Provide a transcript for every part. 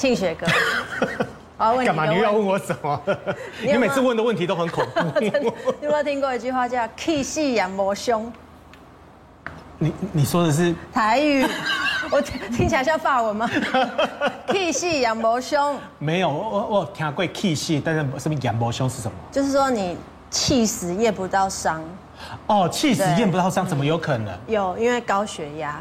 庆学哥，我要问你干嘛？你又要问我什么？你每次问的问题都很恐怖。你有没有听过一句话叫“气势扬魔凶”？你你说的是台语？我听起来像法文吗？气势扬魔凶？没有，我我听过气势，但是什么扬魔凶是什么？就是说你气死验不到伤。哦，气死验不到伤，怎么有可能？有，因为高血压。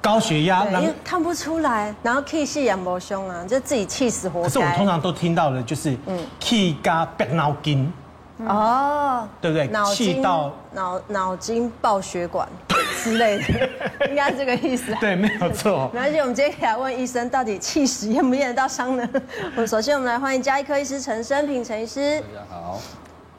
高血压，因为看不出来，然后气势扬魔凶啊，就自己气死活该。可是我通常都听到的就是，嗯，气加白脑筋。哦，对不对？气到脑脑筋爆血管之类的，应该是这个意思。对，没有错。没关系，我们今天可以来问医生，到底气死验不验得到伤呢？我们首先我们来欢迎加医科医师陈生平陈医师。大家好。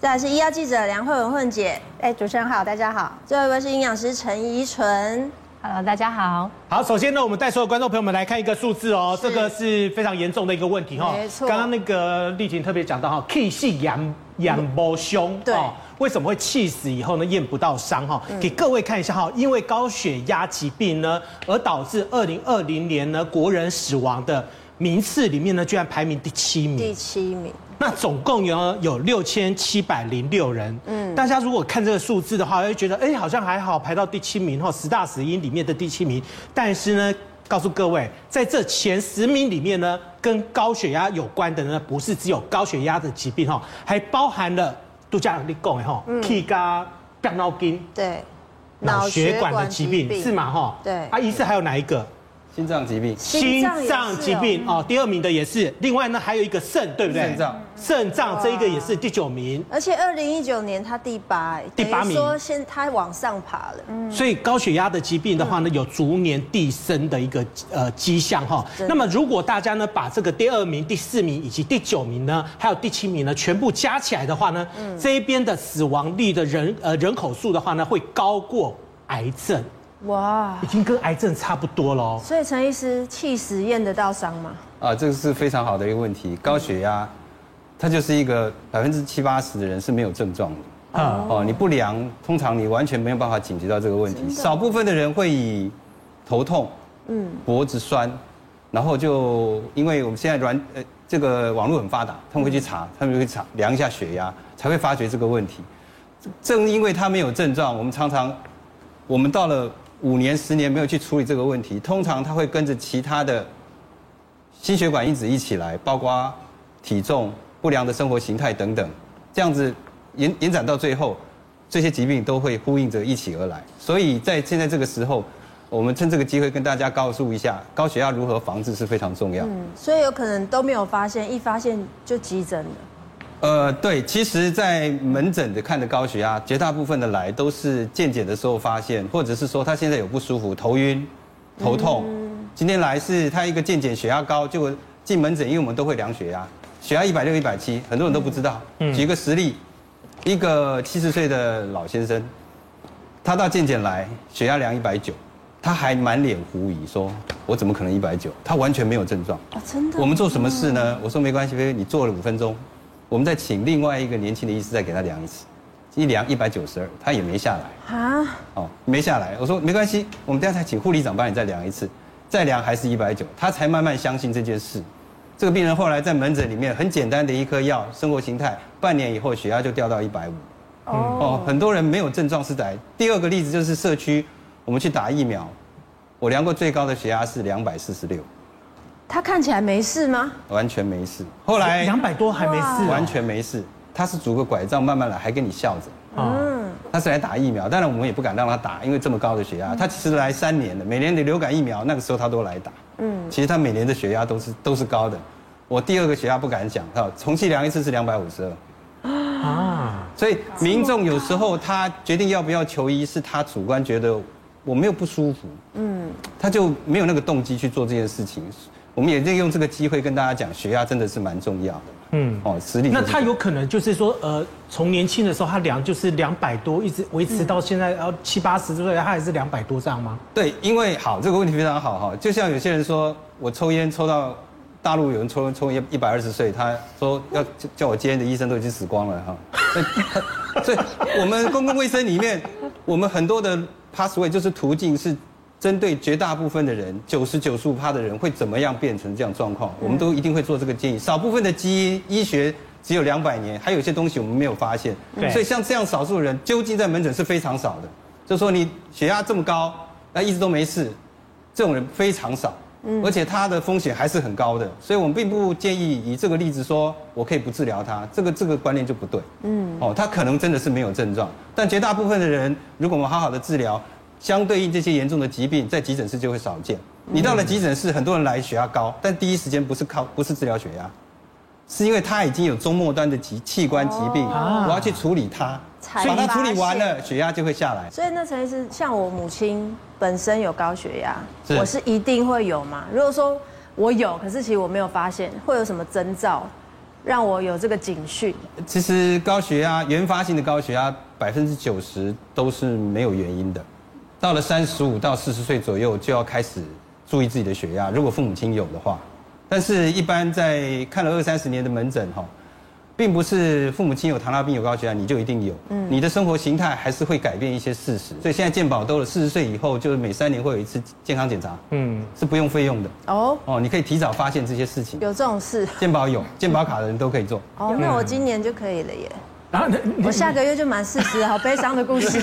再来是医药记者梁慧文惠姐。哎，主持人好，大家好。最后一位是营养师陈怡纯。Hello，大家好。好，首先呢，我们带所有观众朋友们来看一个数字哦，这个是非常严重的一个问题哈。没错。刚刚那个丽婷特别讲到哈，气势扬扬魔凶。对。为什么会气死以后呢验不到伤哈？给各位看一下哈，因为高血压疾病呢，而导致二零二零年呢国人死亡的名次里面呢，居然排名第七名。第七名。那总共有有六千七百零六人，嗯，大家如果看这个数字的话，会觉得，哎，好像还好，排到第七名哈，十大死因里面的第七名。但是呢，告诉各位，在这前十名里面呢，跟高血压有关的呢，不是只有高血压的疾病哈，还包含了度假你讲的哈，气加变脑筋，对，脑血管的疾病是吗？哈，对，啊，疑似还有哪一个？心脏疾病，心脏疾病哦，第二名的也是。另外呢，还有一个肾，对不对？肾脏，肾脏这一个也是第九名。而且二零一九年他第八，第八名。说现他往上爬了。嗯。所以高血压的疾病的话呢，有逐年递升的一个呃迹象哈。那么如果大家呢把这个第二名、第四名以及第九名呢，还有第七名呢，全部加起来的话呢，这一边的死亡率的人呃人口数的话呢，会高过癌症。哇，已经跟癌症差不多了。所以陈医师，气死验得到伤吗？啊，这个是非常好的一个问题。高血压，它就是一个百分之七八十的人是没有症状的。啊，哦，你不量，通常你完全没有办法警觉到这个问题。少部分的人会以头痛、嗯，脖子酸，然后就因为我们现在软呃这个网络很发达，他们会去查，他们会查量一下血压，才会发觉这个问题。正因为他没有症状，我们常常我们到了。五年、十年没有去处理这个问题，通常他会跟着其他的心血管因子一起来，包括体重、不良的生活形态等等，这样子延延展到最后，这些疾病都会呼应着一起而来。所以在现在这个时候，我们趁这个机会跟大家告诉一下，高血压如何防治是非常重要。嗯，所以有可能都没有发现，一发现就急诊了。呃，对，其实，在门诊的看的高血压，绝大部分的来都是健检的时候发现，或者是说他现在有不舒服，头晕、头痛。今天来是他一个健检血压高，就进门诊，因为我们都会量血压，血压一百六、一百七，很多人都不知道。举个实例，一个七十岁的老先生，他到健检来，血压量一百九，他还满脸狐疑，说：“我怎么可能一百九？”他完全没有症状。啊，真的？我们做什么事呢？我说没关系，菲菲你做了五分钟。我们再请另外一个年轻的医师再给他量一次，一量一百九十二，他也没下来啊，哦，没下来。我说没关系，我们等下再请护理长帮你再量一次，再量还是一百九，他才慢慢相信这件事。这个病人后来在门诊里面很简单的一颗药，生活形态，半年以后血压就掉到一百五。哦，很多人没有症状是在。第二个例子就是社区，我们去打疫苗，我量过最高的血压是两百四十六。他看起来没事吗？完全没事。后来两百多还没事，完全没事。他是拄个拐杖慢慢来，还跟你笑着。嗯，他是来打疫苗，当然我们也不敢让他打，因为这么高的血压。他其实来三年了，每年的流感疫苗那个时候他都来打。嗯，其实他每年的血压都是都是高的。我第二个血压不敢讲，哈，重新量一次是两百五十二。啊，所以民众有时候他决定要不要求医，是他主观觉得我没有不舒服。嗯，他就没有那个动机去做这件事情。我们也利用这个机会跟大家讲，血压真的是蛮重要的。嗯，哦，实力。那他有可能就是说，呃，从年轻的时候他量就是两百多，一直维持到现在，然后七八十岁他还是两百多这样吗？对，因为好，这个问题非常好哈。就像有些人说我抽烟抽到大陆有人抽抽烟一百二十岁，他说要叫我戒烟的医生都已经死光了哈。所以，我们公共卫生里面，我们很多的 pathway 就是途径是。针对绝大部分的人，九十九十五趴的人会怎么样变成这样状况，我们都一定会做这个建议。少部分的基因医学只有两百年，还有一些东西我们没有发现，所以像这样少数人，究竟在门诊是非常少的。就说你血压这么高，那一直都没事，这种人非常少，而且他的风险还是很高的，所以我们并不建议以这个例子说我可以不治疗他，这个这个观念就不对。嗯，哦，他可能真的是没有症状，但绝大部分的人，如果我们好好的治疗。相对应这些严重的疾病，在急诊室就会少见。你到了急诊室，很多人来血压高，但第一时间不是靠不是治疗血压，是因为他已经有中末端的疾器官疾病，我要去处理它，把它处理完了，血压就会下来。所以那陈医师，像我母亲本身有高血压，我是一定会有吗？如果说我有，可是其实我没有发现，会有什么征兆让我有这个警讯？其实高血压原发性的高血压百分之九十都是没有原因的。到了三十五到四十岁左右，就要开始注意自己的血压。如果父母亲有的话，但是一般在看了二三十年的门诊哈，并不是父母亲有糖尿病有高血压你就一定有。嗯，你的生活形态还是会改变一些事实。所以现在健保都了四十岁以后，就是每三年会有一次健康检查。嗯，是不用费用的。哦哦，你可以提早发现这些事情。有这种事？健保有，健保卡的人都可以做。哦，那我今年就可以了耶。然后我下个月就满四十，好悲伤的故事。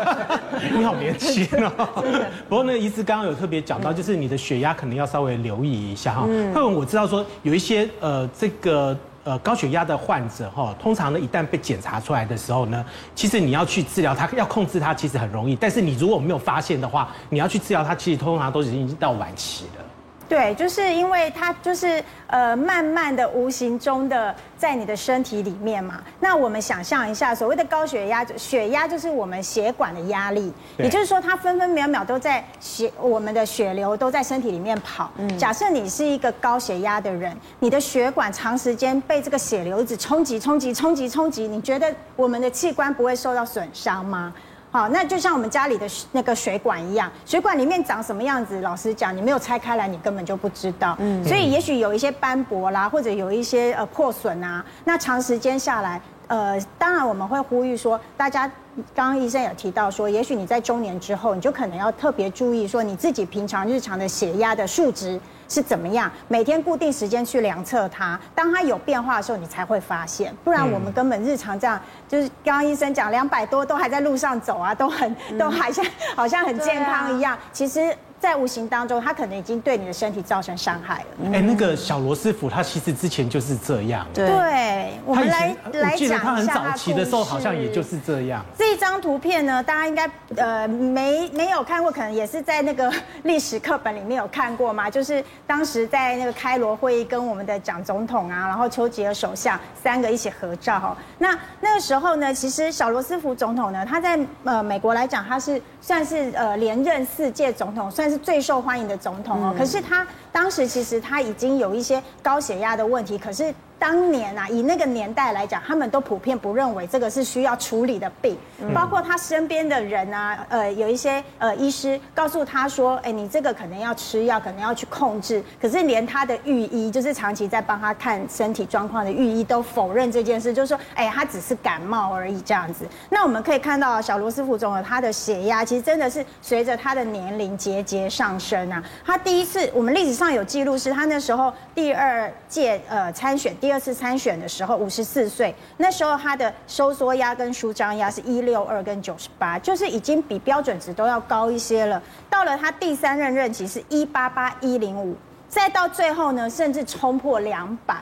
你好年轻哦。不过那个医师刚刚有特别讲到，就是你的血压可能要稍微留意一下哈。嗯。因为我知道说有一些呃这个呃高血压的患者哈，通常呢一旦被检查出来的时候呢，其实你要去治疗它，要控制它其实很容易。但是你如果没有发现的话，你要去治疗它，其实通常都已经到晚期了。对，就是因为它就是呃，慢慢的、无形中的在你的身体里面嘛。那我们想象一下，所谓的高血压，血压就是我们血管的压力，也就是说，它分分秒秒都在血，我们的血流都在身体里面跑。嗯，假设你是一个高血压的人，你的血管长时间被这个血流一直冲击、冲击、冲击、冲击，你觉得我们的器官不会受到损伤吗？好，那就像我们家里的那个水管一样，水管里面长什么样子，老实讲，你没有拆开来，你根本就不知道。嗯，所以也许有一些斑驳啦，或者有一些呃破损啊，那长时间下来，呃，当然我们会呼吁说，大家刚刚医生有提到说，也许你在中年之后，你就可能要特别注意说，你自己平常日常的血压的数值。是怎么样？每天固定时间去量测它，当它有变化的时候，你才会发现。不然我们根本日常这样，就是刚刚医生讲两百多都还在路上走啊，都很都还像好像很健康一样。其实。在无形当中，他可能已经对你的身体造成伤害了。哎，那个小罗斯福，他其实之前就是这样。对，我们来来讲一下他很早期的时候，好像也就是这样。这一张图片呢，大家应该呃没没有看过，可能也是在那个历史课本里面有看过嘛。就是当时在那个开罗会议，跟我们的蒋总统啊，然后丘吉尔首相三个一起合照。那那个时候呢，其实小罗斯福总统呢，他在呃美国来讲，他是算是呃连任四届总统，算是。是最受欢迎的总统哦，可是他当时其实他已经有一些高血压的问题，可是。当年啊，以那个年代来讲，他们都普遍不认为这个是需要处理的病，包括他身边的人啊，呃，有一些呃医师告诉他说，哎，你这个可能要吃药，可能要去控制。可是连他的御医，就是长期在帮他看身体状况的御医，都否认这件事，就是说，哎，他只是感冒而已这样子。那我们可以看到，小罗斯福总统他的血压其实真的是随着他的年龄节节上升啊。他第一次，我们历史上有记录是他那时候第二届呃参选第二。二次参选的时候，五十四岁，那时候他的收缩压跟舒张压是一六二跟九十八，就是已经比标准值都要高一些了。到了他第三任任期是一八八一零五，再到最后呢，甚至冲破两百。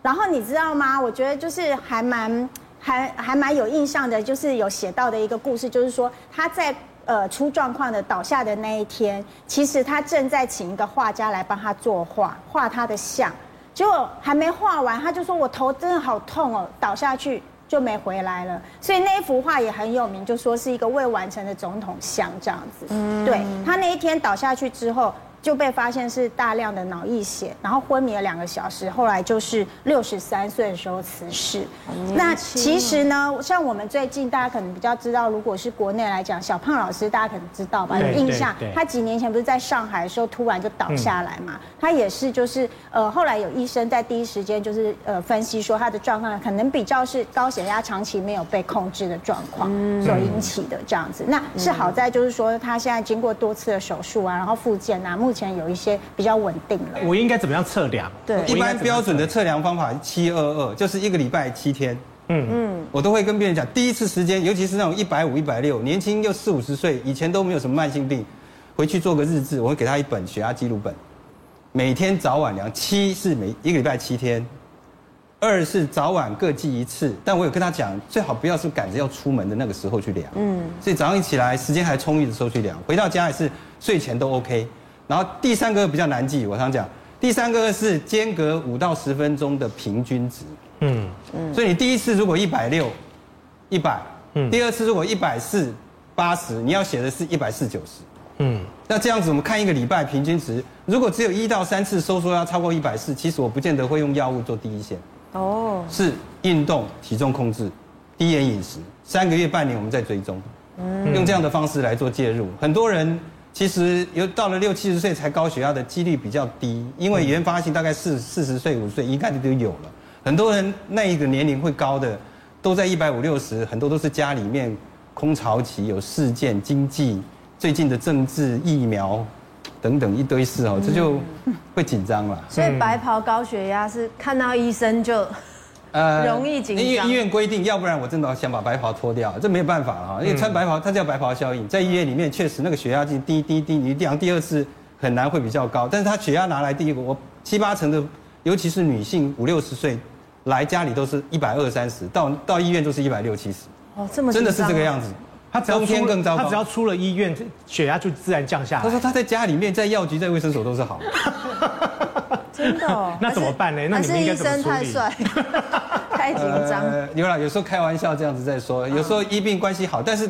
然后你知道吗？我觉得就是还蛮还还蛮有印象的，就是有写到的一个故事，就是说他在呃出状况的倒下的那一天，其实他正在请一个画家来帮他作画，画他的像。结果还没画完，他就说：“我头真的好痛哦，倒下去就没回来了。”所以那一幅画也很有名，就说是一个未完成的总统像这样子。嗯，对，他那一天倒下去之后，就被发现是大量的脑溢血，然后昏迷了两个小时，后来就是六十三岁的时候辞世。那其实呢，像我们最近大家可能比较知道，如果是国内来讲，小胖老师大家可能知道吧？有印象，他几年前不是在上海的时候突然就倒下来嘛？他也是就是呃，后来有医生在第一时间就是呃分析说他的状况可能比较是高血压长期没有被控制的状况所引起的这样子。那是好在就是说他现在经过多次的手术啊，然后复健啊，目前有一些比较稳定了。我应该怎么样测量？对，一般标准的测量方法七二二，就是一个礼拜七天。嗯。嗯，我都会跟病人讲，第一次时间，尤其是那种一百五、一百六，年轻又四五十岁，以前都没有什么慢性病，回去做个日志，我会给他一本血压记录本，每天早晚量，七是每一个礼拜七天，二是早晚各记一次，但我有跟他讲，最好不要是赶着要出门的那个时候去量，嗯，所以早上一起来时间还充裕的时候去量，回到家也是睡前都 OK，然后第三个比较难记，我常讲，第三个是间隔五到十分钟的平均值。嗯。嗯，所以你第一次如果一百六，一百，嗯，第二次如果一百四，八十，你要写的是一百四九十，嗯，那这样子我们看一个礼拜平均值，如果只有一到三次收缩要超过一百四，其实我不见得会用药物做第一线，哦，是运动、体重控制、低盐饮食，三个月、半年我们再追踪，嗯，用这样的方式来做介入。很多人其实有到了六七十岁才高血压的几率比较低，因为原发性大概四四十岁五岁应该就都有了。很多人那一个年龄会高的，都在一百五六十，很多都是家里面空巢期有事件、经济、最近的政治、疫苗等等一堆事哦，这就会紧张了。所以白袍高血压是看到医生就呃容易紧张。因为医院规定，要不然我真的想把白袍脱掉，这没有办法了哈。因为穿白袍，它叫白袍效应，在医院里面确实那个血压计滴滴滴，你量第二次很难会比较高，但是他血压拿来第一个，我七八成的，尤其是女性五六十岁。来家里都是一百二三十，到到医院都是一百六七十。哦，这么真的是这个样子。他冬天更糟糕，他只要出了医院，血压就自然降下来。他说他在家里面，在药局，在卫生所都是好。真的哦？那怎么办呢？那你们应该怎么处理？还是医生太帅，太紧张。呃，有啦，有时候开玩笑这样子在说，有时候医病关系好，但是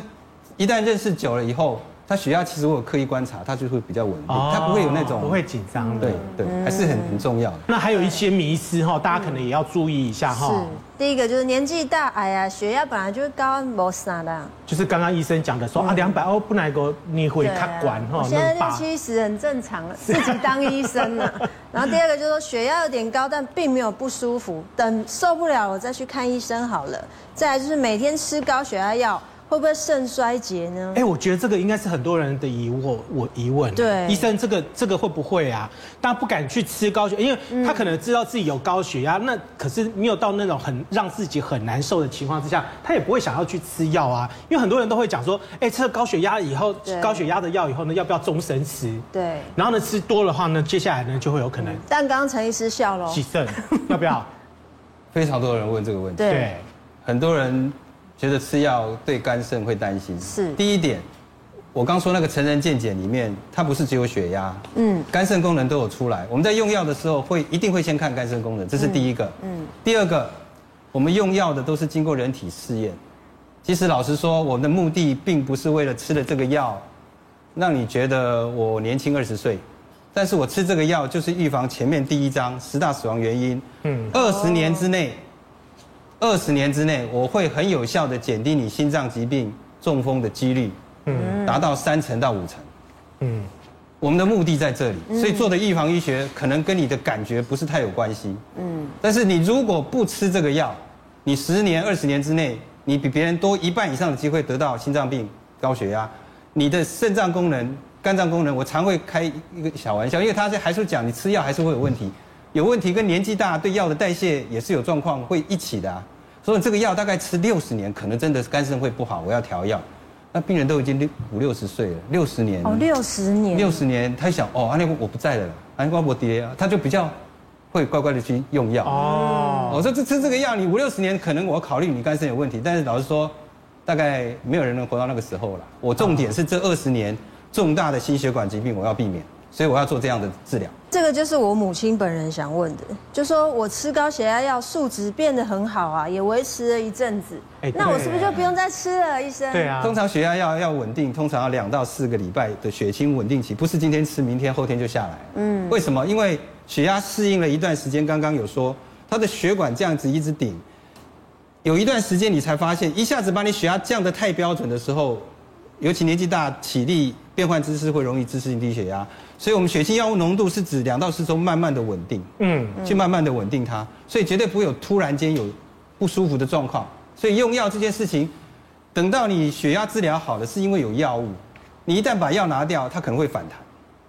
一旦认识久了以后。他血压其实我有刻意观察，他就会比较稳定，他不会有那种不会紧张，对对，还是很很重要的。那还有一些迷思哈，大家可能也要注意一下哈。是，第一个就是年纪大，哎呀，血压本来就是高，没啥的。就是刚刚医生讲的说啊，两百哦，不能够你会卡管哈。现在六七十很正常了，自己当医生了。然后第二个就是说血压有点高，但并没有不舒服，等受不了我再去看医生好了。再来就是每天吃高血压药。会不会肾衰竭呢？哎，我觉得这个应该是很多人的疑问。我疑问，对医生，这个这个会不会啊？大家不敢去吃高血，因为他可能知道自己有高血压，那可是没有到那种很让自己很难受的情况之下，他也不会想要去吃药啊。因为很多人都会讲说，哎，吃了高血压以后，高血压的药以后呢，要不要终身吃？对。然后呢，吃多的话呢，接下来呢就会有可能。但刚刚陈医师笑了。洗肾要不要？非常多人问这个问题。对。很多人。觉得吃药对肝肾会担心。是第一点，我刚说那个成人健检里面，它不是只有血压，嗯，肝肾功能都有出来。我们在用药的时候会一定会先看肝肾功能，这是第一个。嗯。第二个，我们用药的都是经过人体试验。其实老实说，我们的目的并不是为了吃了这个药，让你觉得我年轻二十岁，但是我吃这个药就是预防前面第一章十大死亡原因。嗯。二十年之内。二十年之内，我会很有效的减低你心脏疾病、中风的几率，嗯，达到三成到五成，嗯，我们的目的在这里，所以做的预防医学可能跟你的感觉不是太有关系，嗯，但是你如果不吃这个药，你十年、二十年之内，你比别人多一半以上的机会得到心脏病、高血压，你的肾脏功能、肝脏功能，我常会开一个小玩笑，因为他是还是讲你吃药还是会有问题。有问题跟年纪大对药的代谢也是有状况，会一起的啊。所以这个药大概吃六十年，可能真的是肝肾会不好，我要调药。那病人都已经六五六十岁了，六十年哦，六十年，六十年，他想哦，那我不在了，安瓜伯爹，他就比较会乖乖的去用药哦。我说这吃这个药，你五六十年可能我考虑你肝肾有问题，但是老实说，大概没有人能活到那个时候了。我重点是这二十年重大的心血管疾病我要避免。所以我要做这样的治疗。这个就是我母亲本人想问的，就说我吃高血压药，数值变得很好啊，也维持了一阵子，那我是不是就不用再吃了，医生？对啊，通常血压药要稳定，通常要两到四个礼拜的血清稳定期，不是今天吃，明天后天就下来。嗯，为什么？因为血压适应了一段时间，刚刚有说，它的血管这样子一直顶，有一段时间你才发现，一下子把你血压降得太标准的时候，尤其年纪大、体力变换姿势会容易姿势性低血压。所以，我们血清药物浓度是指两到四周慢慢的稳定，嗯，去慢慢的稳定它，所以绝对不会有突然间有不舒服的状况。所以用药这件事情，等到你血压治疗好了，是因为有药物，你一旦把药拿掉，它可能会反弹。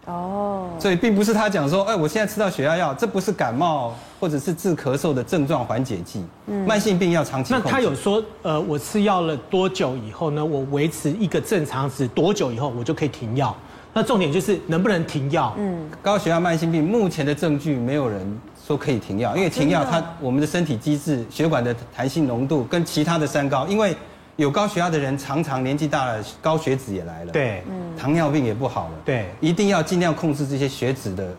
哦，所以并不是他讲说，哎，我现在吃到血压药，这不是感冒或者是治咳嗽的症状缓解剂，嗯，慢性病要长期。那他有说，呃，我吃药了多久以后呢？我维持一个正常值多久以后，我就可以停药？那重点就是能不能停药？嗯，高血压慢性病目前的证据没有人说可以停药，因为停药它我们的身体机制、血管的弹性浓度跟其他的三高，因为有高血压的人常常年纪大了，高血脂也来了，对，嗯，糖尿病也不好了，对，一定要尽量控制这些血脂的。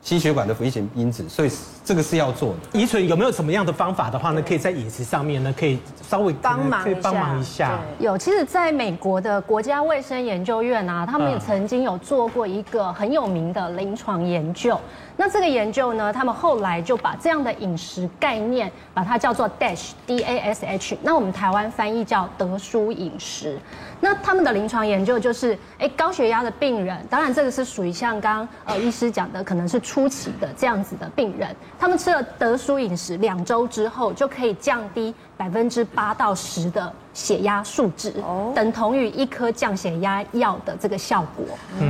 心血管的危险因子，所以这个是要做的。怡纯有没有什么样的方法的话呢？可以在饮食上面呢，可以稍微帮忙可以帮忙一下。有，其实，在美国的国家卫生研究院啊，他们也曾经有做过一个很有名的临床研究。那这个研究呢，他们后来就把这样的饮食概念，把它叫做 DASH，D A S H。那我们台湾翻译叫德舒饮食。那他们的临床研究就是，哎，高血压的病人，当然这个是属于像刚刚呃医师讲的，可能是初期的这样子的病人，他们吃了德蔬饮食两周之后，就可以降低百分之八到十的血压数值，等同于一颗降血压药的这个效果。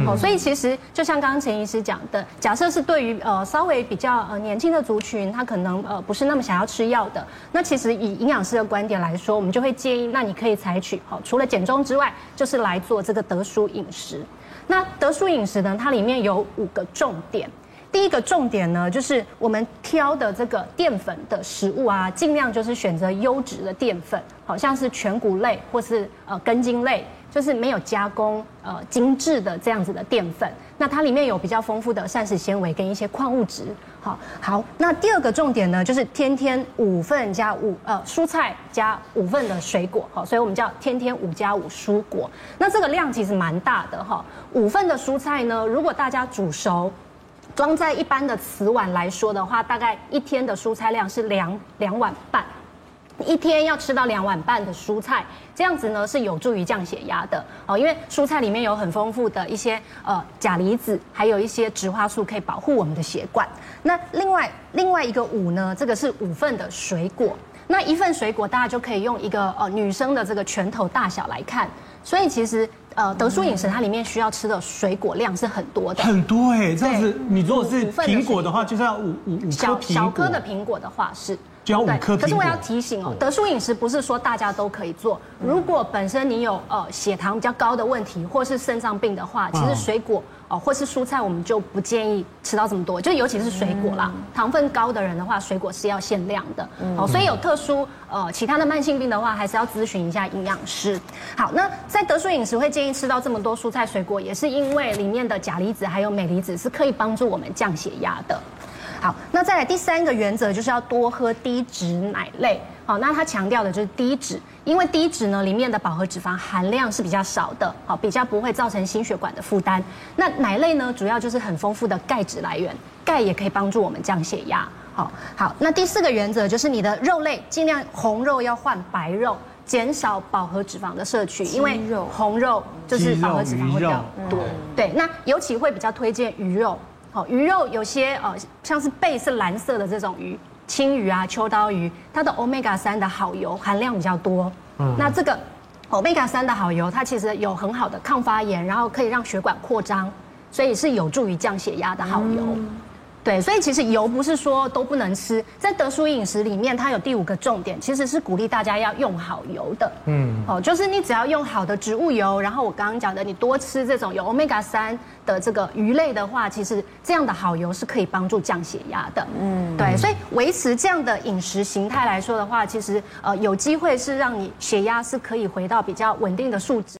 哦，所以其实就像刚刚陈医师讲的，假设是对于呃稍微比较呃年轻的族群，他可能呃不是那么想要吃药的，那其实以营养师的观点来说，我们就会建议，那你可以采取哦，除了减重之外，就是来做这个德蔬饮食。那德蔬饮食呢，它里面有五个重点。第一个重点呢，就是我们挑的这个淀粉的食物啊，尽量就是选择优质的淀粉，好像是全谷类或是呃根茎类，就是没有加工呃精致的这样子的淀粉。那它里面有比较丰富的膳食纤维跟一些矿物质。好，好，那第二个重点呢，就是天天五份加五呃蔬菜加五份的水果。好，所以我们叫天天五加五蔬果。那这个量其实蛮大的哈，五份的蔬菜呢，如果大家煮熟。装在一般的瓷碗来说的话，大概一天的蔬菜量是两两碗半，一天要吃到两碗半的蔬菜，这样子呢是有助于降血压的哦。因为蔬菜里面有很丰富的一些呃钾离子，还有一些植化素可以保护我们的血管。那另外另外一个五呢，这个是五份的水果，那一份水果大家就可以用一个呃女生的这个拳头大小来看，所以其实。呃，德叔饮食它里面需要吃的水果量是很多的，很多哎，这样子你如果是苹果的话，就是要五五五颗苹果。小颗的苹果的话是。就要五颗。可是我要提醒哦，德叔饮食不是说大家都可以做。如果本身你有呃血糖比较高的问题，或是肾脏病的话，其实水果哦或是蔬菜，我们就不建议吃到这么多。就尤其是水果啦，糖分高的人的话，水果是要限量的。哦，所以有特殊呃其他的慢性病的话，还是要咨询一下营养师。好，那在德叔饮食会建议吃到这么多蔬菜水果，也是因为里面的钾离子还有镁离子是可以帮助我们降血压的。好，那再来第三个原则就是要多喝低脂奶类。好，那它强调的就是低脂，因为低脂呢里面的饱和脂肪含量是比较少的，好，比较不会造成心血管的负担。那奶类呢，主要就是很丰富的钙质来源，钙也可以帮助我们降血压。好，好，那第四个原则就是你的肉类尽量红肉要换白肉，减少饱和脂肪的摄取，因为红肉就是饱和脂肪会比较多。对，那尤其会比较推荐鱼肉。好，鱼肉有些呃，像是背是蓝色的这种鱼，青鱼啊、秋刀鱼，它的 omega 三的好油含量比较多。嗯，那这个 omega 三的好油，它其实有很好的抗发炎，然后可以让血管扩张，所以是有助于降血压的好油。嗯对，所以其实油不是说都不能吃，在德叔饮食里面，它有第五个重点，其实是鼓励大家要用好油的。嗯，哦，就是你只要用好的植物油，然后我刚刚讲的，你多吃这种有 Omega 三的这个鱼类的话，其实这样的好油是可以帮助降血压的。嗯，对，所以维持这样的饮食形态来说的话，其实呃有机会是让你血压是可以回到比较稳定的数值。